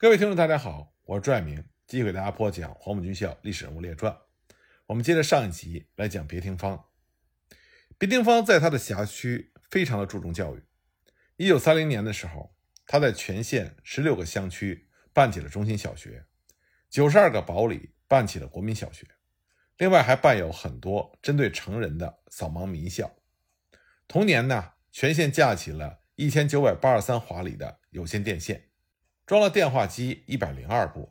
各位听众，大家好，我是朱爱明，继续给大家播讲《黄埔军校历史人物列传》。我们接着上一集来讲别廷芳。别廷芳在他的辖区非常的注重教育。一九三零年的时候，他在全县十六个乡区办起了中心小学，九十二个堡里办起了国民小学，另外还办有很多针对成人的扫盲民校。同年呢，全县架起了一千九百八十三华里的有线电线。装了电话机一百零二部。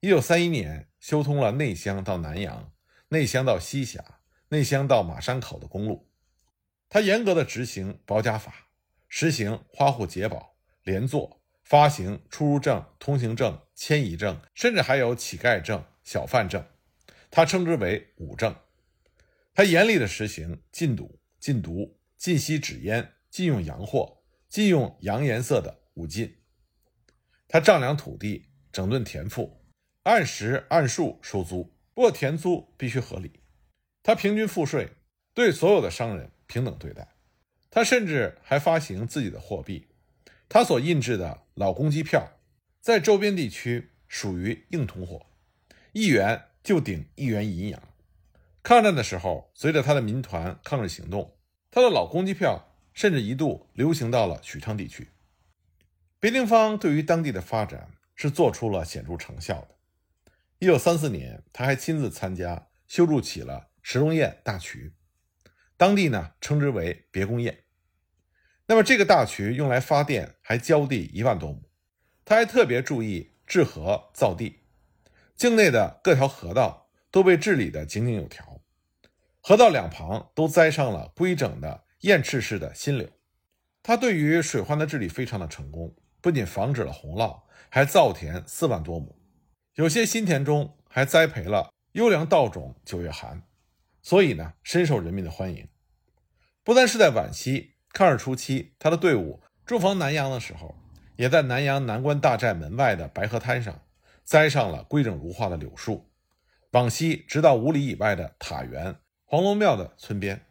一九三一年修通了内乡到南阳、内乡到西峡、内乡到马山口的公路。他严格的执行保甲法，实行花户解保、连坐、发行出入证、通行证、迁移证，甚至还有乞丐证、小贩证，他称之为五证。他严厉的实行禁赌、禁毒、禁吸纸烟、禁用洋货、禁用洋颜色的五禁。他丈量土地，整顿田赋，按时按数收租，不过田租必须合理。他平均赋税，对所有的商人平等对待。他甚至还发行自己的货币。他所印制的老公鸡票，在周边地区属于硬通货，一元就顶一元银洋。抗战的时候，随着他的民团抗日行动，他的老公鸡票甚至一度流行到了许昌地区。别廷芳对于当地的发展是做出了显著成效的。一九三四年，他还亲自参加修筑起了石龙堰大渠，当地呢称之为别公堰。那么这个大渠用来发电，还浇地一万多亩。他还特别注意治河造地，境内的各条河道都被治理得井井有条，河道两旁都栽上了规整的燕翅式的新柳。他对于水患的治理非常的成功。不仅防止了洪涝，还造田四万多亩，有些新田中还栽培了优良稻种九月寒，所以呢深受人民的欢迎。不但是在皖西抗日初期，他的队伍驻防南阳的时候，也在南阳南关大寨门外的白河滩上栽上了规整如画的柳树，往西直到五里以外的塔园黄龙庙的村边。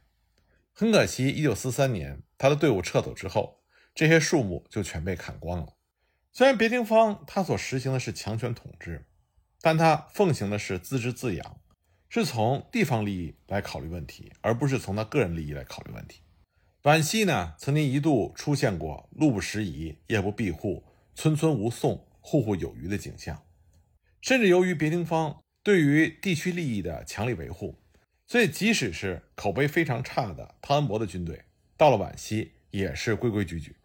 很可惜，一九四三年他的队伍撤走之后。这些树木就全被砍光了。虽然别廷芳他所实行的是强权统治，但他奉行的是自治自养，是从地方利益来考虑问题，而不是从他个人利益来考虑问题。皖西呢，曾经一度出现过路不拾遗、夜不闭户、村村无讼、户户有余的景象。甚至由于别廷芳对于地区利益的强力维护，所以即使是口碑非常差的汤恩伯的军队，到了皖西也是规规矩矩。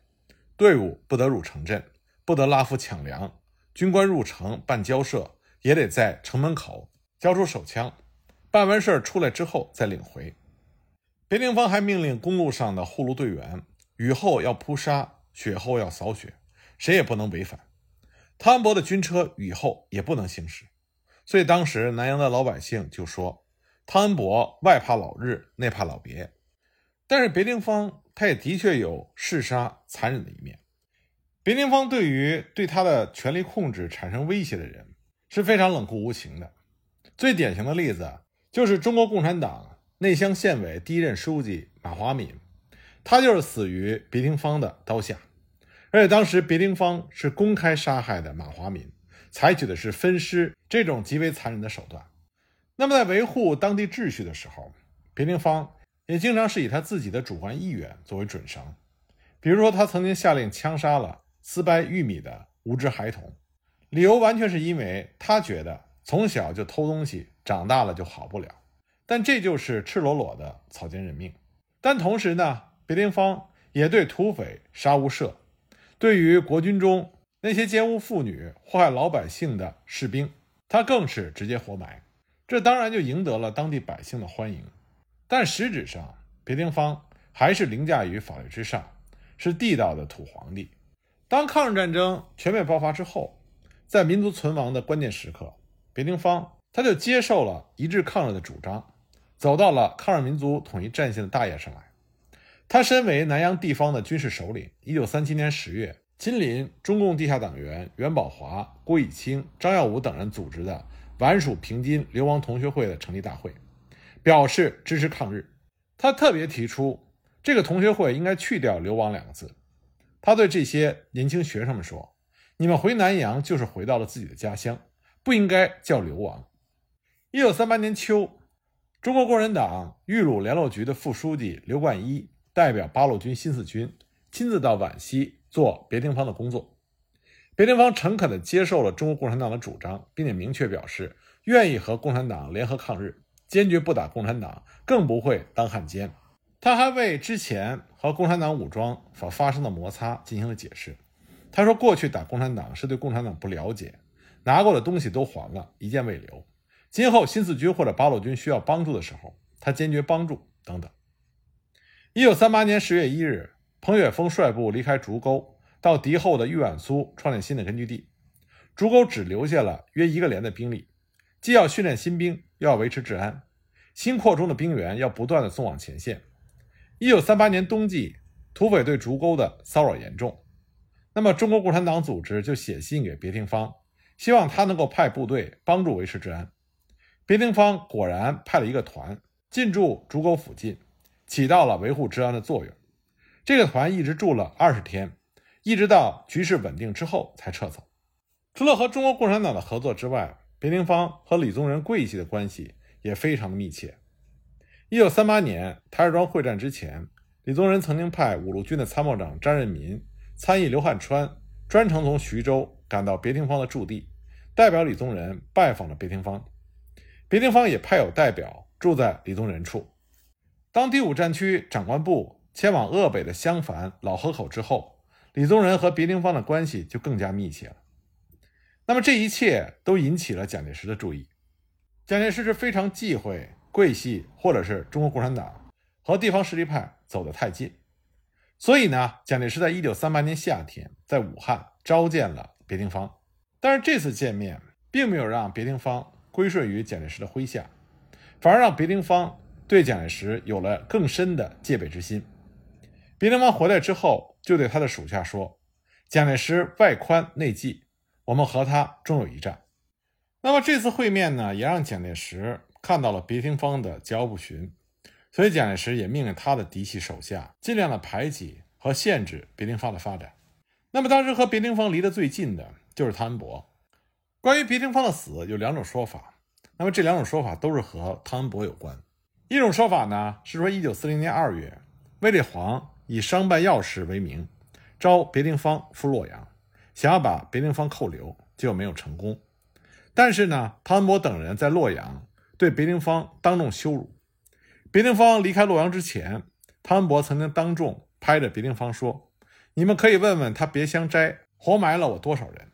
队伍不得入城镇，不得拉夫抢粮。军官入城办交涉，也得在城门口交出手枪。办完事儿出来之后再领回。别廷芳还命令公路上的护路队员，雨后要铺沙，雪后要扫雪，谁也不能违反。汤恩伯的军车雨后也不能行驶。所以当时南阳的老百姓就说：“汤恩伯外怕老日，内怕老别。”但是别廷芳。他也的确有嗜杀残忍的一面。别廷芳对于对他的权力控制产生威胁的人是非常冷酷无情的。最典型的例子就是中国共产党内乡县委第一任书记马华敏，他就是死于别廷芳的刀下。而且当时别廷芳是公开杀害的马华敏，采取的是分尸这种极为残忍的手段。那么在维护当地秩序的时候，别廷芳。也经常是以他自己的主观意愿作为准绳，比如说，他曾经下令枪杀了私掰玉米的无知孩童，理由完全是因为他觉得从小就偷东西，长大了就好不了。但这就是赤裸裸的草菅人命。但同时呢，别廷芳也对土匪杀无赦，对于国军中那些奸污妇女、祸害老百姓的士兵，他更是直接活埋。这当然就赢得了当地百姓的欢迎。但实质上，别廷芳还是凌驾于法律之上，是地道的土皇帝。当抗日战争全面爆发之后，在民族存亡的关键时刻，别廷芳他就接受了一致抗日的主张，走到了抗日民族统一战线的大业上来。他身为南阳地方的军事首领，一九三七年十月，亲临中共地下党员袁宝华、郭以清、张耀武等人组织的皖属平津流亡同学会的成立大会。表示支持抗日，他特别提出这个同学会应该去掉“流亡”两个字。他对这些年轻学生们说：“你们回南阳就是回到了自己的家乡，不应该叫流亡。一九三八年秋，中国共产党豫鲁联络局的副书记刘冠一代表八路军新四军亲自到皖西做别丁方的工作。别丁方诚恳地接受了中国共产党的主张，并且明确表示愿意和共产党联合抗日，坚决不打共产党，更不会当汉奸。他还为之前和共产党武装所发生的摩擦进行了解释。他说：“过去打共产党是对共产党不了解，拿过的东西都还了，一件未留。今后新四军或者八路军需要帮助的时候，他坚决帮助。”等等。一九三八年十月一日，彭远峰率部离开竹沟，到敌后的豫皖苏创建新的根据地。竹沟只留下了约一个连的兵力，既要训练新兵，要维持治安。新扩充的兵员要不断的送往前线。一九三八年冬季，土匪对竹沟的骚扰严重，那么中国共产党组织就写信给别廷芳，希望他能够派部队帮助维持治安。别廷芳果然派了一个团进驻竹沟附近，起到了维护治安的作用。这个团一直住了二十天，一直到局势稳定之后才撤走。除了和中国共产党的合作之外，别廷芳和李宗仁桂系的关系也非常的密切。一九三八年台儿庄会战之前，李宗仁曾经派五路军的参谋长张任民、参议刘汉川专程从徐州赶到别廷芳的驻地，代表李宗仁拜访了别廷芳。别廷芳也派有代表住在李宗仁处。当第五战区长官部迁往鄂北的襄樊、老河口之后，李宗仁和别廷芳的关系就更加密切了。那么这一切都引起了蒋介石的注意。蒋介石是非常忌讳。桂系或者是中国共产党和地方实力派走得太近，所以呢，蒋介石在一九三八年夏天在武汉召见了别廷芳。但是这次见面并没有让别廷芳归顺于蒋介石的麾下，反而让别廷芳对蒋介石有了更深的戒备之心。别廷芳回来之后就对他的属下说：“蒋介石外宽内忌，我们和他终有一战。”那么这次会面呢，也让蒋介石。看到了别廷芳的桀骜不驯，所以蒋介石也命令他的嫡系手下尽量的排挤和限制别廷芳的发展。那么当时和别廷芳离得最近的就是汤恩伯。关于别廷芳的死有两种说法，那么这两种说法都是和汤恩伯有关。一种说法呢是说，一九四零年二月，卫立煌以商办要事为名，招别廷芳赴洛阳，想要把别廷芳扣留，结果没有成功。但是呢，汤恩伯等人在洛阳。对别廷芳当众羞辱。别廷芳离开洛阳之前，汤恩伯曾经当众拍着别廷芳说：“你们可以问问他别乡斋活埋了我多少人。”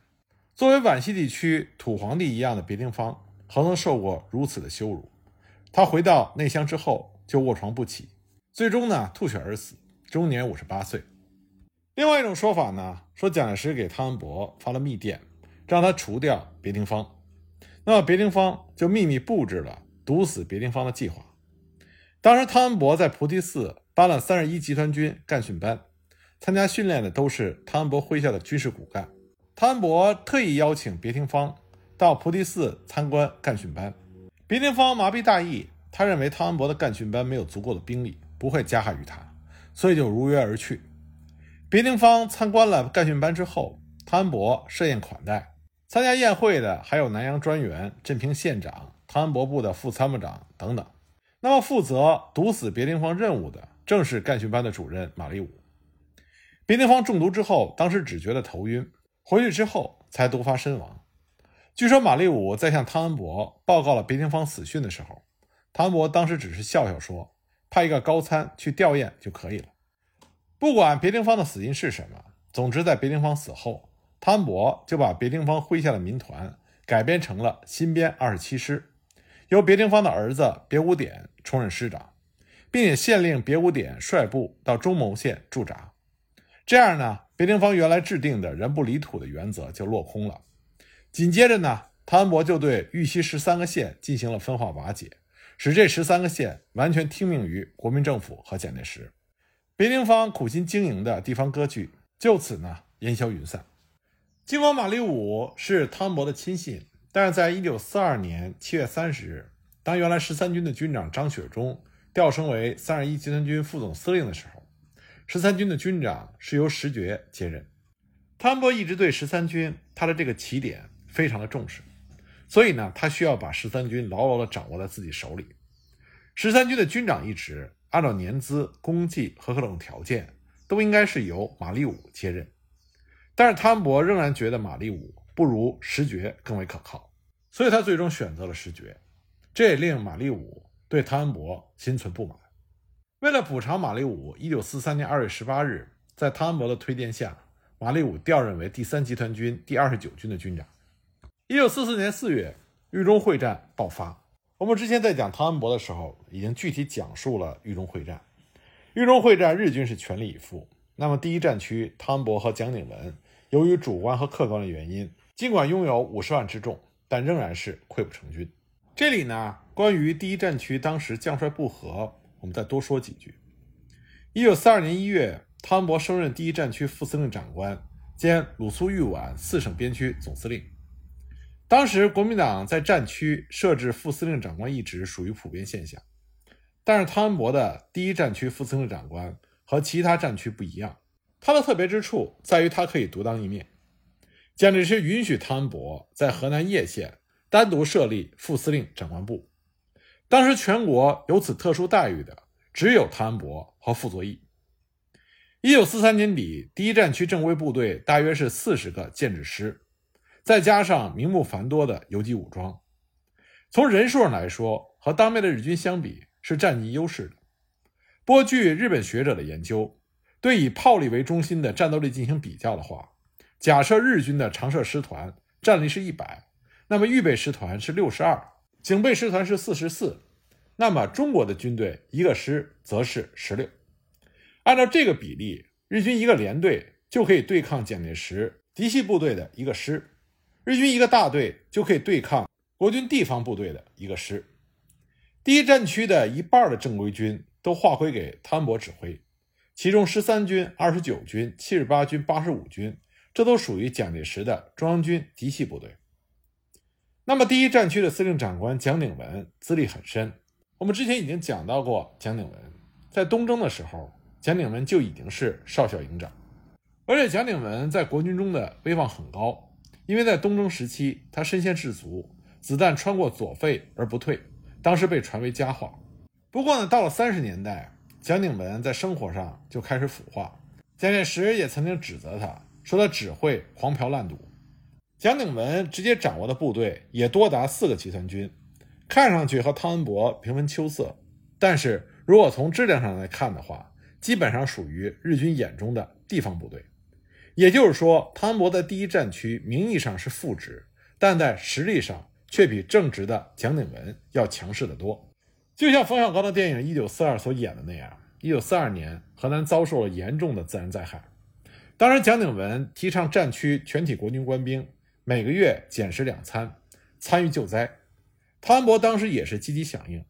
作为皖西地区土皇帝一样的别廷芳，何曾受过如此的羞辱？他回到内乡之后就卧床不起，最终呢吐血而死，终年五十八岁。另外一种说法呢，说蒋介石给汤恩伯发了密电，让他除掉别廷芳。那么别廷芳就秘密布置了毒死别廷芳的计划。当时汤恩伯在菩提寺搬了三十一集团军干训班，参加训练的都是汤恩伯麾下的军事骨干。汤恩伯特意邀请别廷芳到菩提寺参观干训班。别廷芳麻痹大意，他认为汤恩伯的干训班没有足够的兵力，不会加害于他，所以就如约而去。别廷芳参观了干训班之后，汤恩伯设宴款待。参加宴会的还有南洋专员、镇平县长、汤恩伯部的副参谋长等等。那么，负责毒死别廷芳任务的正是干训班的主任马立武。别廷芳中毒之后，当时只觉得头晕，回去之后才毒发身亡。据说马立武在向汤恩伯报告了别廷芳死讯的时候，汤恩伯当时只是笑笑说：“派一个高参去吊唁就可以了。”不管别廷芳的死因是什么，总之在别廷芳死后。汤恩伯就把别廷芳麾下的民团改编成了新编二十七师，由别廷芳的儿子别无典充任师长，并且限令别无典率部到中牟县驻扎。这样呢，别廷芳原来制定的人不离土的原则就落空了。紧接着呢，汤恩伯就对豫西十三个县进行了分化瓦解，使这十三个县完全听命于国民政府和蒋介石。别林芳苦心经营的地方割据就此呢烟消云散。尽管马立武是汤恩伯的亲信，但是在一九四二年七月三十日，当原来十三军的军长张雪忠调升为三十一集团军副总司令的时候，十三军的军长是由石觉接任。汤恩伯一直对十三军他的这个起点非常的重视，所以呢，他需要把十三军牢牢的掌握在自己手里。十三军的军长一职，按照年资、功绩和各种条件，都应该是由马立武接任。但是汤恩伯仍然觉得马立武不如石觉更为可靠，所以他最终选择了石觉。这也令马立武对汤恩伯心存不满。为了补偿马立武，1943年2月18日，在汤恩伯的推荐下，马立武调任为第三集团军第二十九军的军长。1944年4月，豫中会战爆发。我们之前在讲汤恩伯的时候，已经具体讲述了豫中会战。豫中会战，日军是全力以赴。那么第一战区，汤恩伯和蒋鼎文由于主观和客观的原因，尽管拥有五十万之众，但仍然是溃不成军。这里呢，关于第一战区当时将帅不和，我们再多说几句。一九四二年一月，汤恩伯升任第一战区副司令长官兼鲁苏豫皖四省边区总司令。当时国民党在战区设置副司令长官一职属于普遍现象，但是汤恩伯的第一战区副司令长官和其他战区不一样，他的特别之处在于他可以独当一面。蒋介石允许汤恩伯在河南叶县单独设立副司令长官部，当时全国有此特殊待遇的只有汤恩伯和傅作义。一九四三年底，第一战区正规部队大约是四十个建制师。再加上名目繁多的游击武装，从人数上来说，和当面的日军相比是占尽优势的。不过，据日本学者的研究，对以炮力为中心的战斗力进行比较的话，假设日军的常设师团战力是一百，那么预备师团是六十二，警备师团是四十四，那么中国的军队一个师则是十六。按照这个比例，日军一个连队就可以对抗蒋介石嫡系部队的一个师。日军一个大队就可以对抗国军地方部队的一个师，第一战区的一半的正规军都划归给汤恩伯指挥，其中十三军、二十九军、七十八军、八十五军，这都属于蒋介石的中央军嫡系部队。那么，第一战区的司令长官蒋鼎文资历很深，我们之前已经讲到过，蒋鼎文在东征的时候，蒋鼎文就已经是少校营长，而且蒋鼎文在国军中的威望很高。因为在东征时期，他身先士卒，子弹穿过左肺而不退，当时被传为佳话。不过呢，到了三十年代，蒋鼎文在生活上就开始腐化。蒋介石也曾经指责他，说他只会黄嫖烂赌。蒋鼎文直接掌握的部队也多达四个集团军，看上去和汤恩伯平分秋色，但是如果从质量上来看的话，基本上属于日军眼中的地方部队。也就是说，汤恩伯在第一战区名义上是副职，但在实力上却比正直的蒋鼎文要强势得多。就像冯小刚的电影《一九四二》所演的那样，一九四二年河南遭受了严重的自然灾害，当时蒋鼎文提倡战区全体国军官兵每个月减食两餐，参与救灾。汤恩伯当时也是积极响应，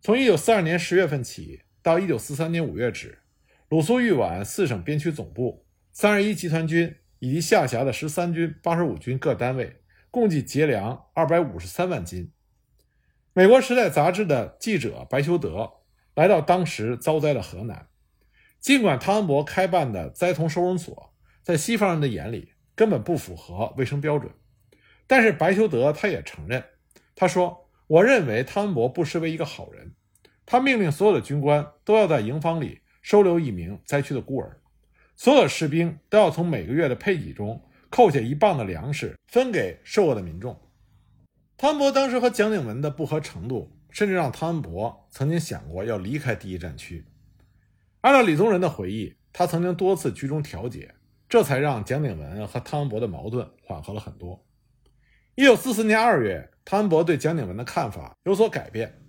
从一九四二年十月份起到一九四三年五月止，鲁苏豫皖四省边区总部。三十一集团军以及下辖的十三军、八十五军各单位共计节粮二百五十三万斤。美国《时代》杂志的记者白修德来到当时遭灾的河南，尽管汤恩伯开办的灾童收容所在西方人的眼里根本不符合卫生标准，但是白修德他也承认，他说：“我认为汤恩伯不失为一个好人。他命令所有的军官都要在营房里收留一名灾区的孤儿。”所有士兵都要从每个月的配给中扣下一磅的粮食，分给受饿的民众。汤恩伯当时和蒋鼎文的不和程度，甚至让汤恩伯曾经想过要离开第一战区。按照李宗仁的回忆，他曾经多次居中调解，这才让蒋鼎文和汤恩伯的矛盾缓和了很多。一九四四年二月，汤恩伯对蒋鼎文的看法有所改变，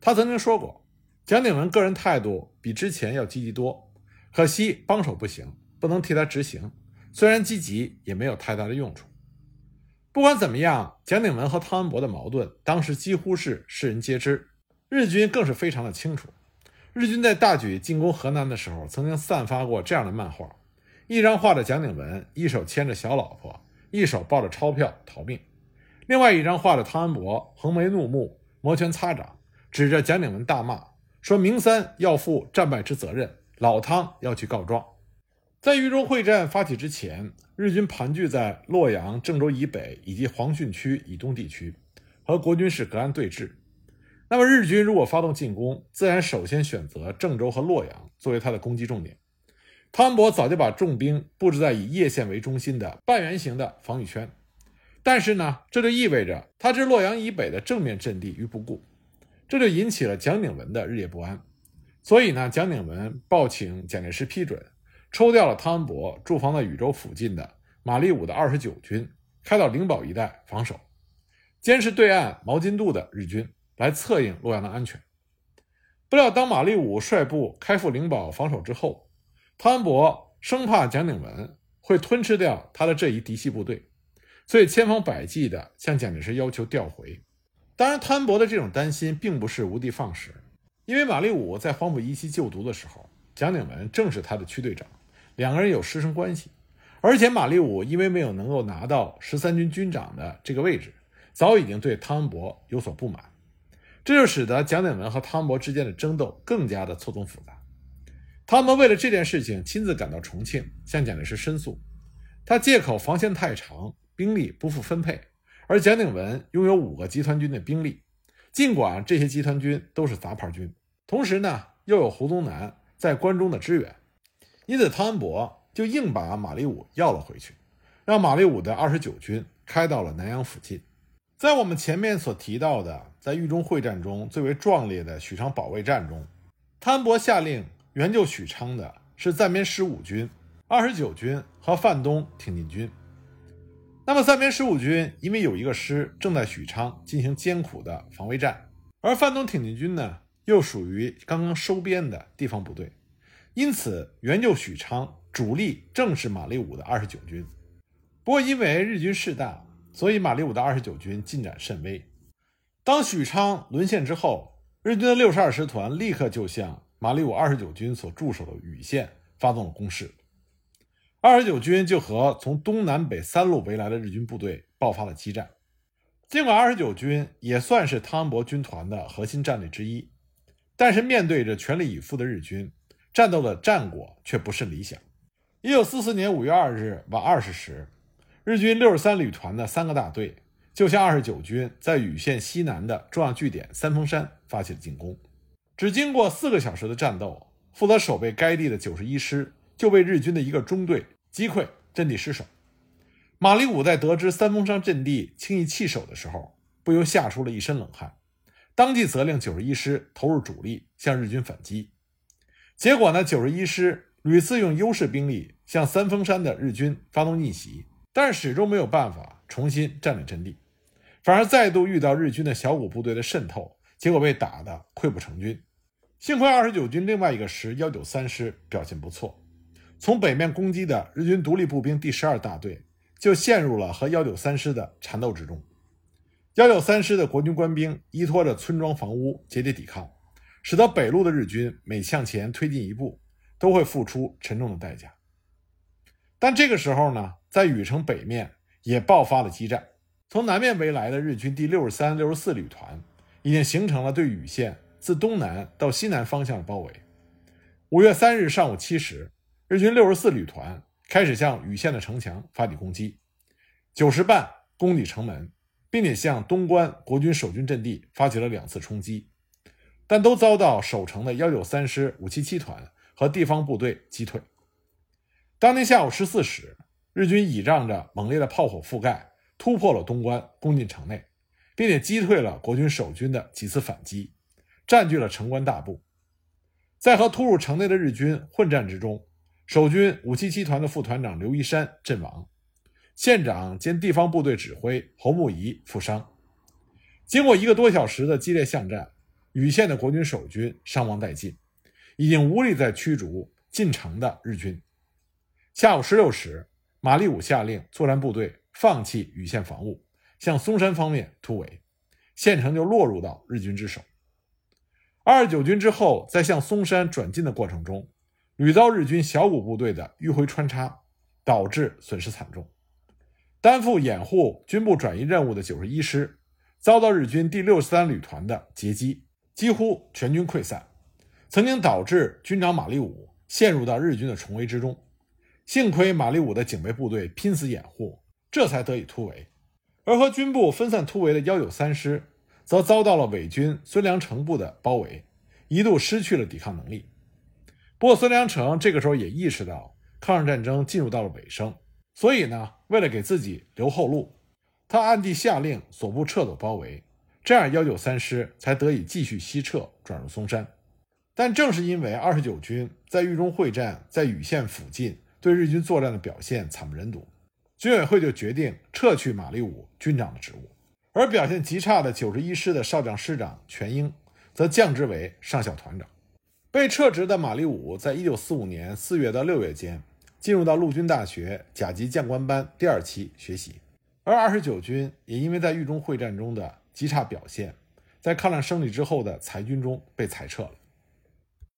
他曾经说过，蒋鼎文个人态度比之前要积极多。可惜帮手不行，不能替他执行。虽然积极，也没有太大的用处。不管怎么样，蒋鼎文和汤恩伯的矛盾当时几乎是世人皆知，日军更是非常的清楚。日军在大举进攻河南的时候，曾经散发过这样的漫画：一张画着蒋鼎文，一手牵着小老婆，一手抱着钞票逃命；另外一张画着汤恩伯，横眉怒目，摩拳擦掌，指着蒋鼎文大骂，说明三要负战败之责任。老汤要去告状，在豫中会战发起之前，日军盘踞在洛阳、郑州以北以及黄汛区以东地区，和国军是隔岸对峙。那么日军如果发动进攻，自然首先选择郑州和洛阳作为他的攻击重点。汤恩伯早就把重兵布置在以叶县为中心的半圆形的防御圈，但是呢，这就意味着他置洛阳以北的正面阵地于不顾，这就引起了蒋鼎文的日夜不安。所以呢，蒋鼎文报请蒋介石批准，抽调了汤恩伯驻防在禹州附近的马立武的二十九军，开到灵宝一带防守，监视对岸毛巾渡的日军。来策应洛阳的安全。不料，当马立武率部开赴灵宝防守之后，汤恩伯生怕蒋鼎文会吞吃掉他的这一嫡系部队，所以千方百计地向蒋介石要求调回。当然，汤恩伯的这种担心并不是无的放矢，因为马立武在黄埔一期就读的时候，蒋鼎文正是他的区队长，两个人有师生关系。而且，马立武因为没有能够拿到十三军军长的这个位置，早已经对汤恩伯有所不满。这就使得蒋鼎文和汤恩伯之间的争斗更加的错综复杂。汤恩伯为了这件事情亲自赶到重庆，向蒋介石申诉。他借口防线太长，兵力不复分配，而蒋鼎文拥有五个集团军的兵力，尽管这些集团军都是杂牌军，同时呢又有胡宗南在关中的支援，因此汤恩伯就硬把马立武要了回去，让马立武的二十九军开到了南阳附近。在我们前面所提到的，在豫中会战中最为壮烈的许昌保卫战中，汤恩伯下令援救许昌的是暂编十五军、二十九军和范东挺进军。那么，三编十五军因为有一个师正在许昌进行艰苦的防卫战，而范东挺进军呢又属于刚刚收编的地方部队，因此援救许昌主力正是马立武的二十九军。不过，因为日军势大。所以，马立武的二十九军进展甚微。当许昌沦陷之后，日军的六十二师团立刻就向马立武二十九军所驻守的禹县发动了攻势。二十九军就和从东南北三路围来的日军部队爆发了激战。尽管二十九军也算是汤恩伯军团的核心战力之一，但是面对着全力以赴的日军，战斗的战果却不甚理想。一九四四年五月二日晚二十时。日军六十三旅团的三个大队就向二十九军在禹县西南的重要据点三峰山发起了进攻。只经过四个小时的战斗，负责守备该地的九十一师就被日军的一个中队击溃，阵地失守。马立武在得知三峰山阵地轻易弃守的时候，不由吓出了一身冷汗，当即责令九十一师投入主力向日军反击。结果呢，九十一师屡次用优势兵力向三峰山的日军发动逆袭。但是始终没有办法重新占领阵地，反而再度遇到日军的小股部队的渗透，结果被打得溃不成军。幸亏二十九军另外一个师幺九三师表现不错，从北面攻击的日军独立步兵第十二大队就陷入了和幺九三师的缠斗之中。幺九三师的国军官兵依托着村庄房屋节节抵抗，使得北路的日军每向前推进一步，都会付出沉重的代价。但这个时候呢？在禹城北面也爆发了激战，从南面围来的日军第六十三、六十四旅团已经形成了对禹县自东南到西南方向的包围。五月三日上午七时，日军六十四旅团开始向禹县的城墙发起攻击，九时半攻抵城门，并且向东关国军守军阵地发起了两次冲击，但都遭到守城的幺九三师五七七团和地方部队击退。当天下午十四时。日军倚仗着猛烈的炮火覆盖，突破了东关，攻进城内，并且击退了国军守军的几次反击，占据了城关大部。在和突入城内的日军混战之中，守军五七七团的副团长刘一山阵亡，县长兼地方部队指挥侯木仪负伤。经过一个多小时的激烈巷战，禹县的国军守军伤亡殆尽，已经无力再驱逐进城的日军。下午十六时。马立武下令作战部队放弃禹县防务，向松山方面突围，县城就落入到日军之手。二十九军之后在向松山转进的过程中，屡遭日军小股部队的迂回穿插，导致损失惨重。担负掩护军部转移任务的九十一师，遭到日军第六十三旅团的截击，几乎全军溃散，曾经导致军长马立武陷入到日军的重围之中。幸亏马立武的警备部队拼死掩护，这才得以突围。而和军部分散突围的幺九三师，则遭到了伪军孙良诚部的包围，一度失去了抵抗能力。不过，孙良诚这个时候也意识到抗日战争进入到了尾声，所以呢，为了给自己留后路，他暗地下令所部撤走包围，这样幺九三师才得以继续西撤，转入松山。但正是因为二十九军在豫中会战在禹县附近对日军作战的表现惨不忍睹。军委会就决定撤去马立武军长的职务，而表现极差的九十一师的少将师长全英则降职为上校团长。被撤职的马立武在一九四五年四月到六月间进入到陆军大学甲级将官班第二期学习，而二十九军也因为在豫中会战中的极差表现，在抗战胜利之后的裁军中被裁撤了。